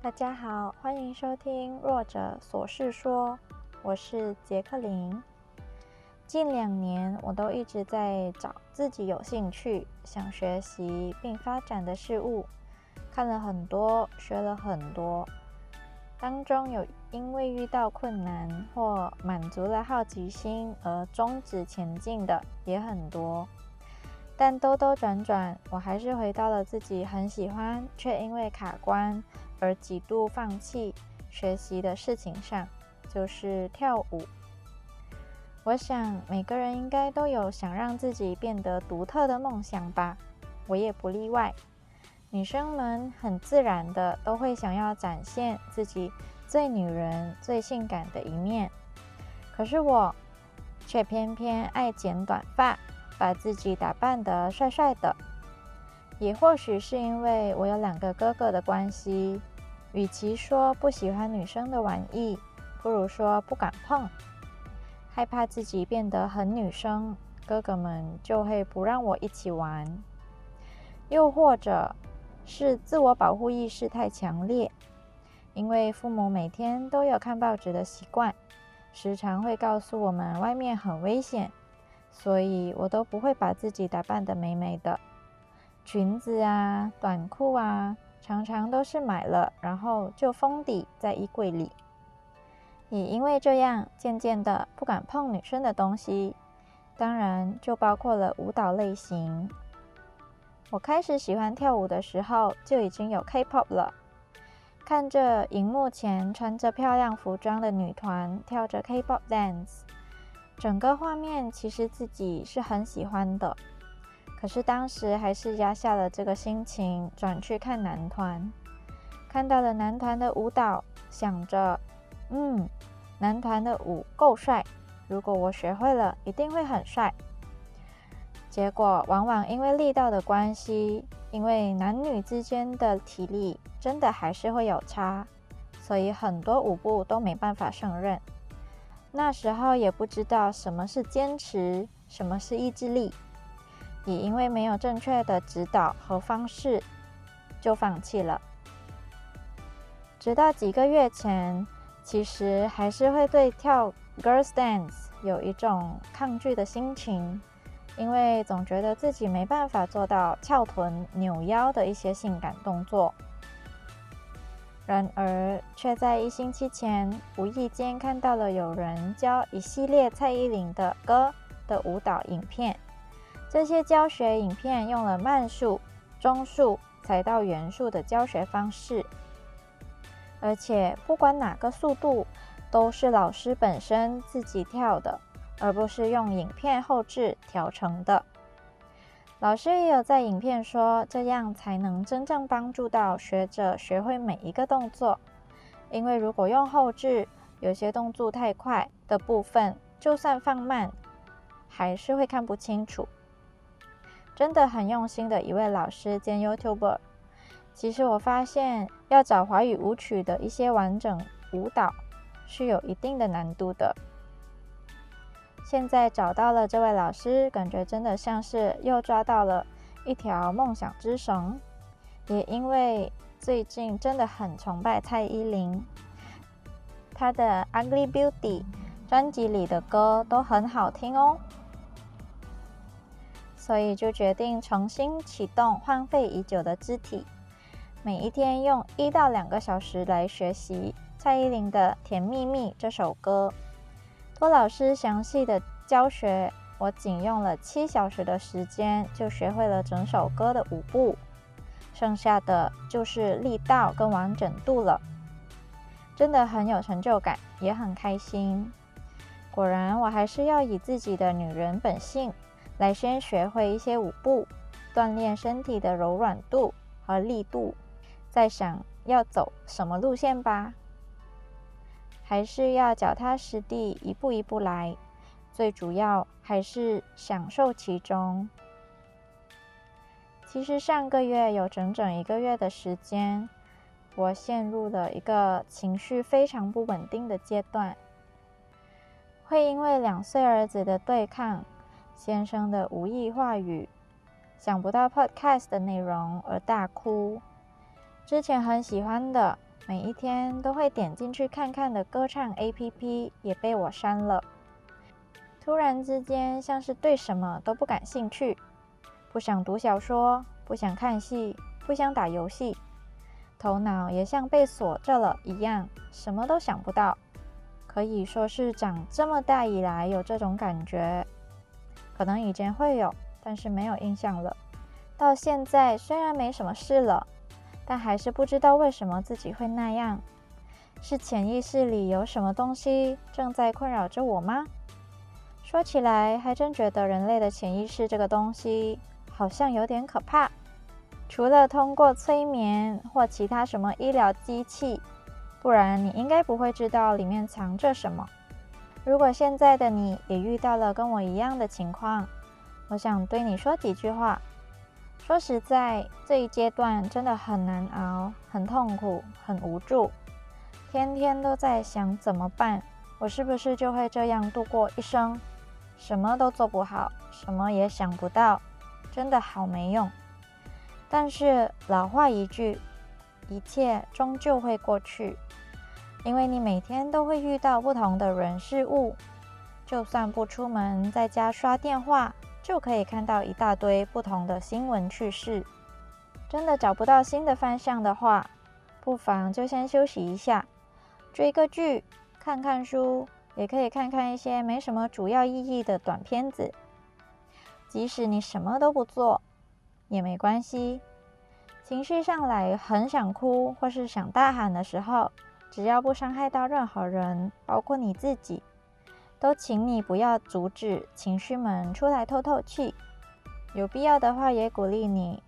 大家好，欢迎收听《弱者琐事说》，我是杰克林。近两年，我都一直在找自己有兴趣、想学习并发展的事物，看了很多，学了很多，当中有因为遇到困难或满足了好奇心而终止前进的也很多。但兜兜转转，我还是回到了自己很喜欢却因为卡关而几度放弃学习的事情上，就是跳舞。我想每个人应该都有想让自己变得独特的梦想吧，我也不例外。女生们很自然的都会想要展现自己最女人、最性感的一面，可是我却偏偏爱剪短发。把自己打扮得帅帅的，也或许是因为我有两个哥哥的关系。与其说不喜欢女生的玩意，不如说不敢碰，害怕自己变得很女生，哥哥们就会不让我一起玩。又或者是自我保护意识太强烈，因为父母每天都有看报纸的习惯，时常会告诉我们外面很危险。所以我都不会把自己打扮得美美的，裙子啊、短裤啊，常常都是买了然后就封底在衣柜里。也因为这样，渐渐的不敢碰女生的东西，当然就包括了舞蹈类型。我开始喜欢跳舞的时候，就已经有 K-pop 了。看着荧幕前穿着漂亮服装的女团跳着 K-pop dance。整个画面其实自己是很喜欢的，可是当时还是压下了这个心情，转去看男团，看到了男团的舞蹈，想着，嗯，男团的舞够帅，如果我学会了，一定会很帅。结果往往因为力道的关系，因为男女之间的体力真的还是会有差，所以很多舞步都没办法胜任。那时候也不知道什么是坚持，什么是意志力，也因为没有正确的指导和方式，就放弃了。直到几个月前，其实还是会对跳 girls dance 有一种抗拒的心情，因为总觉得自己没办法做到翘臀、扭腰的一些性感动作。然而，却在一星期前无意间看到了有人教一系列蔡依林的歌的舞蹈影片。这些教学影片用了慢速、中速才到原速的教学方式，而且不管哪个速度，都是老师本身自己跳的，而不是用影片后置调成的。老师也有在影片说，这样才能真正帮助到学者学会每一个动作。因为如果用后置，有些动作太快的部分，就算放慢，还是会看不清楚。真的很用心的一位老师兼 YouTuber。其实我发现，要找华语舞曲的一些完整舞蹈，是有一定的难度的。现在找到了这位老师，感觉真的像是又抓到了一条梦想之绳。也因为最近真的很崇拜蔡依林，她的《Ugly Beauty》专辑里的歌都很好听哦，所以就决定重新启动荒废已久的肢体，每一天用一到两个小时来学习蔡依林的《甜蜜蜜》这首歌。托老师详细的教学，我仅用了七小时的时间就学会了整首歌的舞步，剩下的就是力道跟完整度了。真的很有成就感，也很开心。果然，我还是要以自己的女人本性来先学会一些舞步，锻炼身体的柔软度和力度，再想要走什么路线吧。还是要脚踏实地，一步一步来。最主要还是享受其中。其实上个月有整整一个月的时间，我陷入了一个情绪非常不稳定的阶段，会因为两岁儿子的对抗、先生的无意话语、想不到 Podcast 的内容而大哭。之前很喜欢的。每一天都会点进去看看的歌唱 APP 也被我删了。突然之间，像是对什么都不感兴趣，不想读小说，不想看戏，不想打游戏，头脑也像被锁着了一样，什么都想不到。可以说是长这么大以来有这种感觉，可能以前会有，但是没有印象了。到现在虽然没什么事了。但还是不知道为什么自己会那样，是潜意识里有什么东西正在困扰着我吗？说起来，还真觉得人类的潜意识这个东西好像有点可怕。除了通过催眠或其他什么医疗机器，不然你应该不会知道里面藏着什么。如果现在的你也遇到了跟我一样的情况，我想对你说几句话。说实在，这一阶段真的很难熬，很痛苦，很无助，天天都在想怎么办？我是不是就会这样度过一生？什么都做不好，什么也想不到，真的好没用。但是老话一句，一切终究会过去，因为你每天都会遇到不同的人事物，就算不出门，在家刷电话。就可以看到一大堆不同的新闻趣事。真的找不到新的方向的话，不妨就先休息一下，追个剧，看看书，也可以看看一些没什么主要意义的短片子。即使你什么都不做，也没关系。情绪上来很想哭或是想大喊的时候，只要不伤害到任何人，包括你自己。都请你不要阻止情绪们出来透透气，有必要的话也鼓励你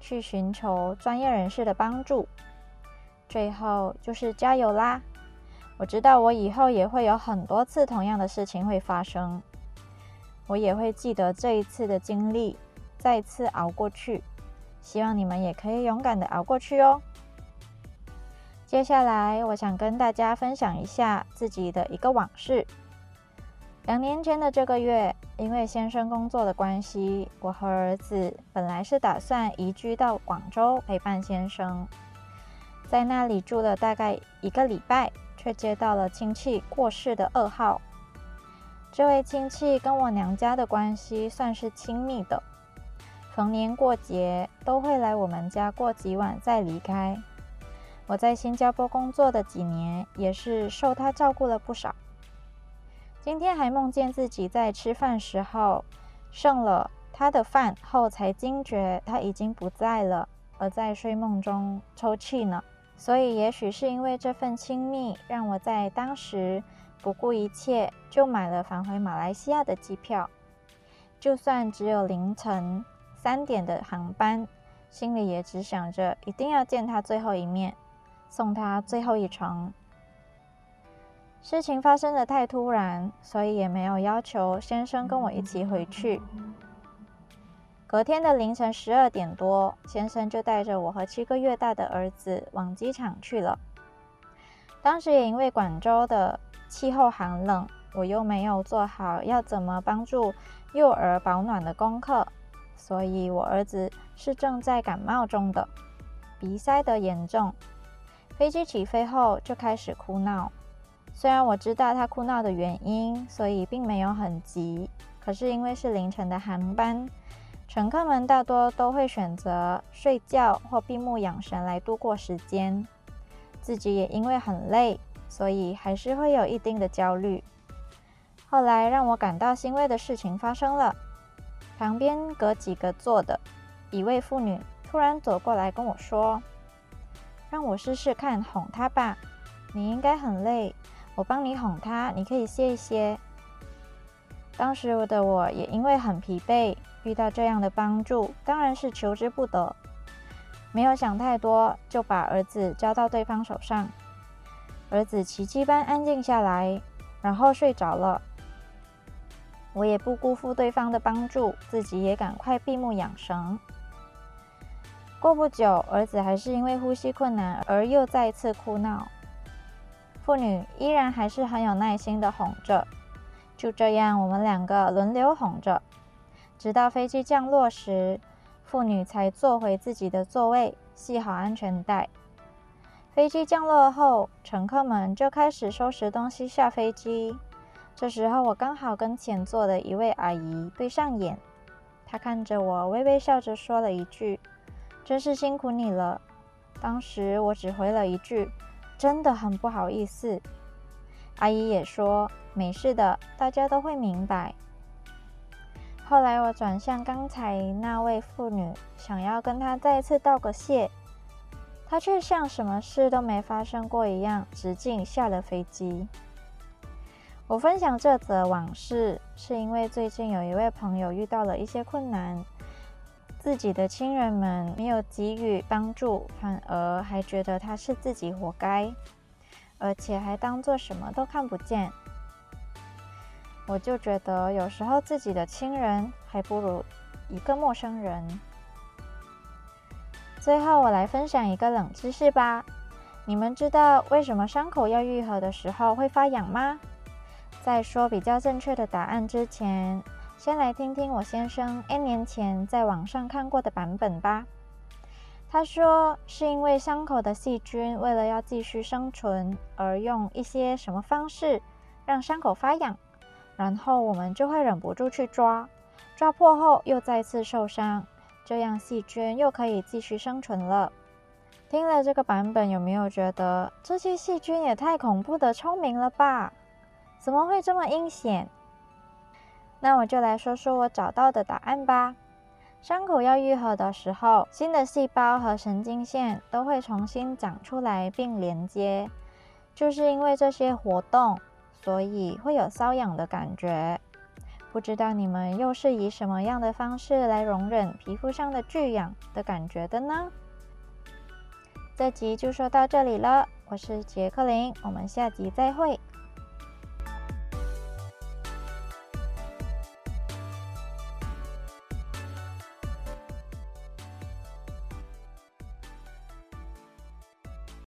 去寻求专业人士的帮助。最后就是加油啦！我知道我以后也会有很多次同样的事情会发生，我也会记得这一次的经历，再次熬过去。希望你们也可以勇敢的熬过去哦。接下来我想跟大家分享一下自己的一个往事。两年前的这个月，因为先生工作的关系，我和儿子本来是打算移居到广州陪伴先生，在那里住了大概一个礼拜，却接到了亲戚过世的噩耗。这位亲戚跟我娘家的关系算是亲密的，逢年过节都会来我们家过几晚再离开。我在新加坡工作的几年，也是受他照顾了不少。今天还梦见自己在吃饭时候剩了他的饭后，才惊觉他已经不在了，而在睡梦中抽泣呢。所以，也许是因为这份亲密，让我在当时不顾一切就买了返回马来西亚的机票。就算只有凌晨三点的航班，心里也只想着一定要见他最后一面，送他最后一程。事情发生的太突然，所以也没有要求先生跟我一起回去。隔天的凌晨十二点多，先生就带着我和七个月大的儿子往机场去了。当时也因为广州的气候寒冷，我又没有做好要怎么帮助幼儿保暖的功课，所以我儿子是正在感冒中的，鼻塞得严重。飞机起飞后就开始哭闹。虽然我知道他哭闹的原因，所以并没有很急。可是因为是凌晨的航班，乘客们大多都会选择睡觉或闭目养神来度过时间。自己也因为很累，所以还是会有一定的焦虑。后来让我感到欣慰的事情发生了，旁边隔几个坐的一位妇女突然走过来跟我说：“让我试试看哄他吧，你应该很累。”我帮你哄他，你可以歇一歇。当时的我也因为很疲惫，遇到这样的帮助，当然是求之不得。没有想太多，就把儿子交到对方手上。儿子奇迹般安静下来，然后睡着了。我也不辜负对方的帮助，自己也赶快闭目养神。过不久，儿子还是因为呼吸困难而又再次哭闹。妇女依然还是很有耐心的哄着，就这样，我们两个轮流哄着，直到飞机降落时，妇女才坐回自己的座位，系好安全带。飞机降落后，乘客们就开始收拾东西下飞机。这时候，我刚好跟前座的一位阿姨对上眼，她看着我，微微笑着说了一句：“真是辛苦你了。”当时我只回了一句：“真的很不好意思。”阿姨也说：“没事的，大家都会明白。”后来我转向刚才那位妇女，想要跟她再次道个谢，她却像什么事都没发生过一样，直径下了飞机。我分享这则往事，是因为最近有一位朋友遇到了一些困难，自己的亲人们没有给予帮助，反而还觉得他是自己活该，而且还当做什么都看不见。我就觉得有时候自己的亲人还不如一个陌生人。最后，我来分享一个冷知识吧。你们知道为什么伤口要愈合的时候会发痒吗？在说比较正确的答案之前，先来听听我先生 N 年前在网上看过的版本吧。他说是因为伤口的细菌为了要继续生存，而用一些什么方式让伤口发痒，然后我们就会忍不住去抓，抓破后又再次受伤，这样细菌又可以继续生存了。听了这个版本，有没有觉得这些细菌也太恐怖的聪明了吧？怎么会这么阴险？那我就来说说我找到的答案吧。伤口要愈合的时候，新的细胞和神经线都会重新长出来并连接。就是因为这些活动，所以会有瘙痒的感觉。不知道你们又是以什么样的方式来容忍皮肤上的剧痒的感觉的呢？这集就说到这里了，我是杰克林，我们下集再会。